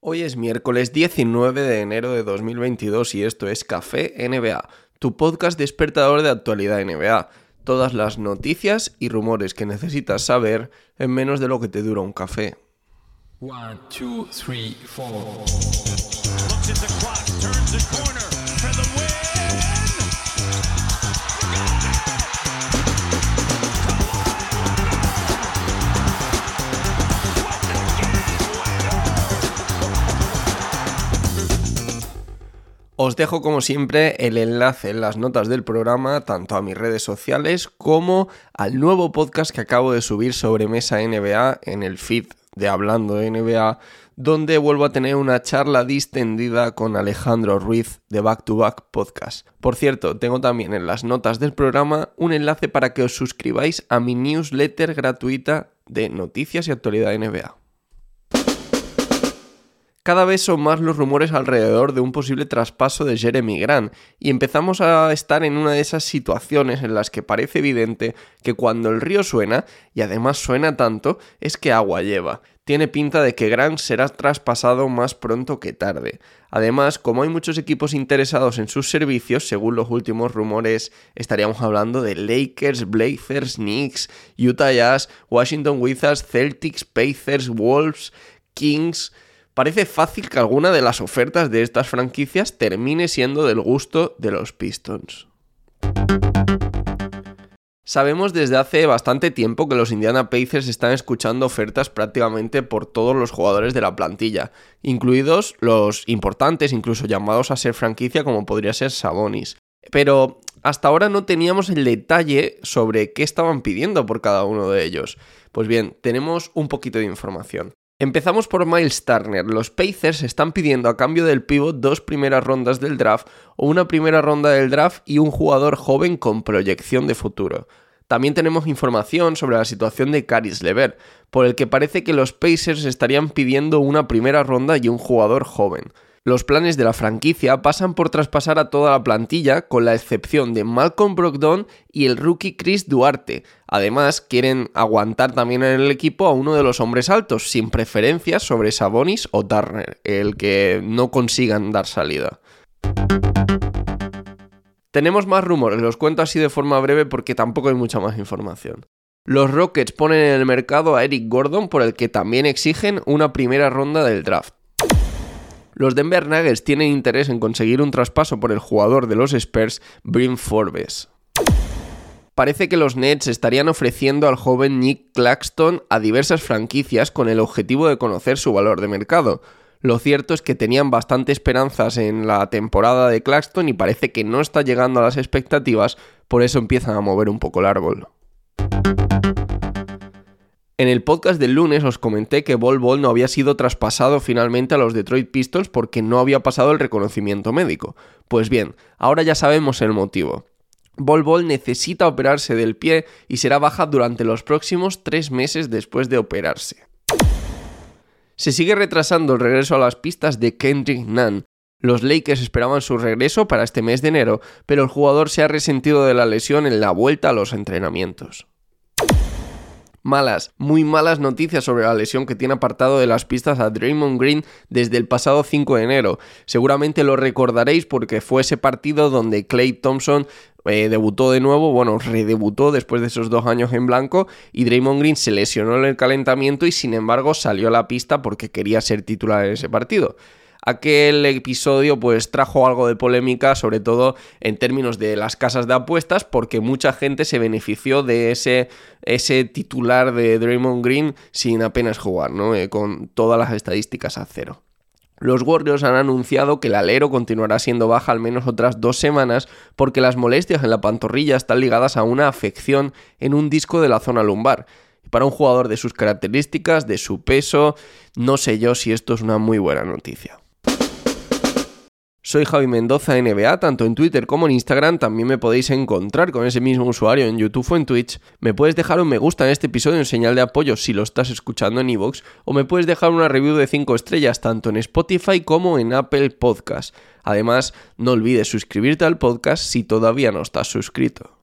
Hoy es miércoles 19 de enero de 2022 y esto es Café NBA, tu podcast despertador de actualidad NBA. Todas las noticias y rumores que necesitas saber en menos de lo que te dura un café. One, two, three, Os dejo como siempre el enlace en las notas del programa, tanto a mis redes sociales como al nuevo podcast que acabo de subir sobre Mesa NBA en el feed de Hablando de NBA, donde vuelvo a tener una charla distendida con Alejandro Ruiz de Back to Back Podcast. Por cierto, tengo también en las notas del programa un enlace para que os suscribáis a mi newsletter gratuita de noticias y actualidad NBA. Cada vez son más los rumores alrededor de un posible traspaso de Jeremy Grant y empezamos a estar en una de esas situaciones en las que parece evidente que cuando el río suena, y además suena tanto, es que agua lleva. Tiene pinta de que Grant será traspasado más pronto que tarde. Además, como hay muchos equipos interesados en sus servicios, según los últimos rumores, estaríamos hablando de Lakers, Blazers, Knicks, Utah Jazz, Washington Wizards, Celtics, Pacers, Wolves, Kings... Parece fácil que alguna de las ofertas de estas franquicias termine siendo del gusto de los Pistons. Sabemos desde hace bastante tiempo que los Indiana Pacers están escuchando ofertas prácticamente por todos los jugadores de la plantilla, incluidos los importantes, incluso llamados a ser franquicia como podría ser Sabonis. Pero hasta ahora no teníamos el detalle sobre qué estaban pidiendo por cada uno de ellos. Pues bien, tenemos un poquito de información. Empezamos por Miles Turner. Los Pacers están pidiendo a cambio del pivot dos primeras rondas del draft o una primera ronda del draft y un jugador joven con proyección de futuro. También tenemos información sobre la situación de Caris Lever, por el que parece que los Pacers estarían pidiendo una primera ronda y un jugador joven. Los planes de la franquicia pasan por traspasar a toda la plantilla, con la excepción de Malcolm Brogdon y el rookie Chris Duarte. Además, quieren aguantar también en el equipo a uno de los hombres altos, sin preferencias sobre Sabonis o Turner, el que no consigan dar salida. Tenemos más rumores, los cuento así de forma breve porque tampoco hay mucha más información. Los Rockets ponen en el mercado a Eric Gordon por el que también exigen una primera ronda del draft. Los Denver Nuggets tienen interés en conseguir un traspaso por el jugador de los Spurs, Brim Forbes. Parece que los Nets estarían ofreciendo al joven Nick Claxton a diversas franquicias con el objetivo de conocer su valor de mercado. Lo cierto es que tenían bastante esperanzas en la temporada de Claxton y parece que no está llegando a las expectativas, por eso empiezan a mover un poco el árbol. En el podcast del lunes os comenté que Bol Bol no había sido traspasado finalmente a los Detroit Pistons porque no había pasado el reconocimiento médico. Pues bien, ahora ya sabemos el motivo. Bol Bol necesita operarse del pie y será baja durante los próximos tres meses después de operarse. Se sigue retrasando el regreso a las pistas de Kendrick Nunn. Los Lakers esperaban su regreso para este mes de enero, pero el jugador se ha resentido de la lesión en la vuelta a los entrenamientos malas, muy malas noticias sobre la lesión que tiene apartado de las pistas a Draymond Green desde el pasado 5 de enero. Seguramente lo recordaréis porque fue ese partido donde Clay Thompson eh, debutó de nuevo, bueno, redebutó después de esos dos años en blanco y Draymond Green se lesionó en el calentamiento y sin embargo salió a la pista porque quería ser titular en ese partido aquel episodio pues trajo algo de polémica, sobre todo en términos de las casas de apuestas, porque mucha gente se benefició de ese, titular de Draymond Green sin apenas jugar, ¿no? Eh, con todas las estadísticas a cero. Los Warriors han anunciado que el alero continuará siendo baja al menos otras dos semanas porque las molestias en la pantorrilla están ligadas a una afección en un disco de la zona lumbar. Para un jugador de sus características, de su peso, no sé yo si esto es una muy buena noticia. Soy Javi Mendoza NBA, tanto en Twitter como en Instagram. También me podéis encontrar con ese mismo usuario en YouTube o en Twitch. Me puedes dejar un me gusta en este episodio en señal de apoyo si lo estás escuchando en iVoox. O me puedes dejar una review de 5 estrellas tanto en Spotify como en Apple Podcast. Además, no olvides suscribirte al podcast si todavía no estás suscrito.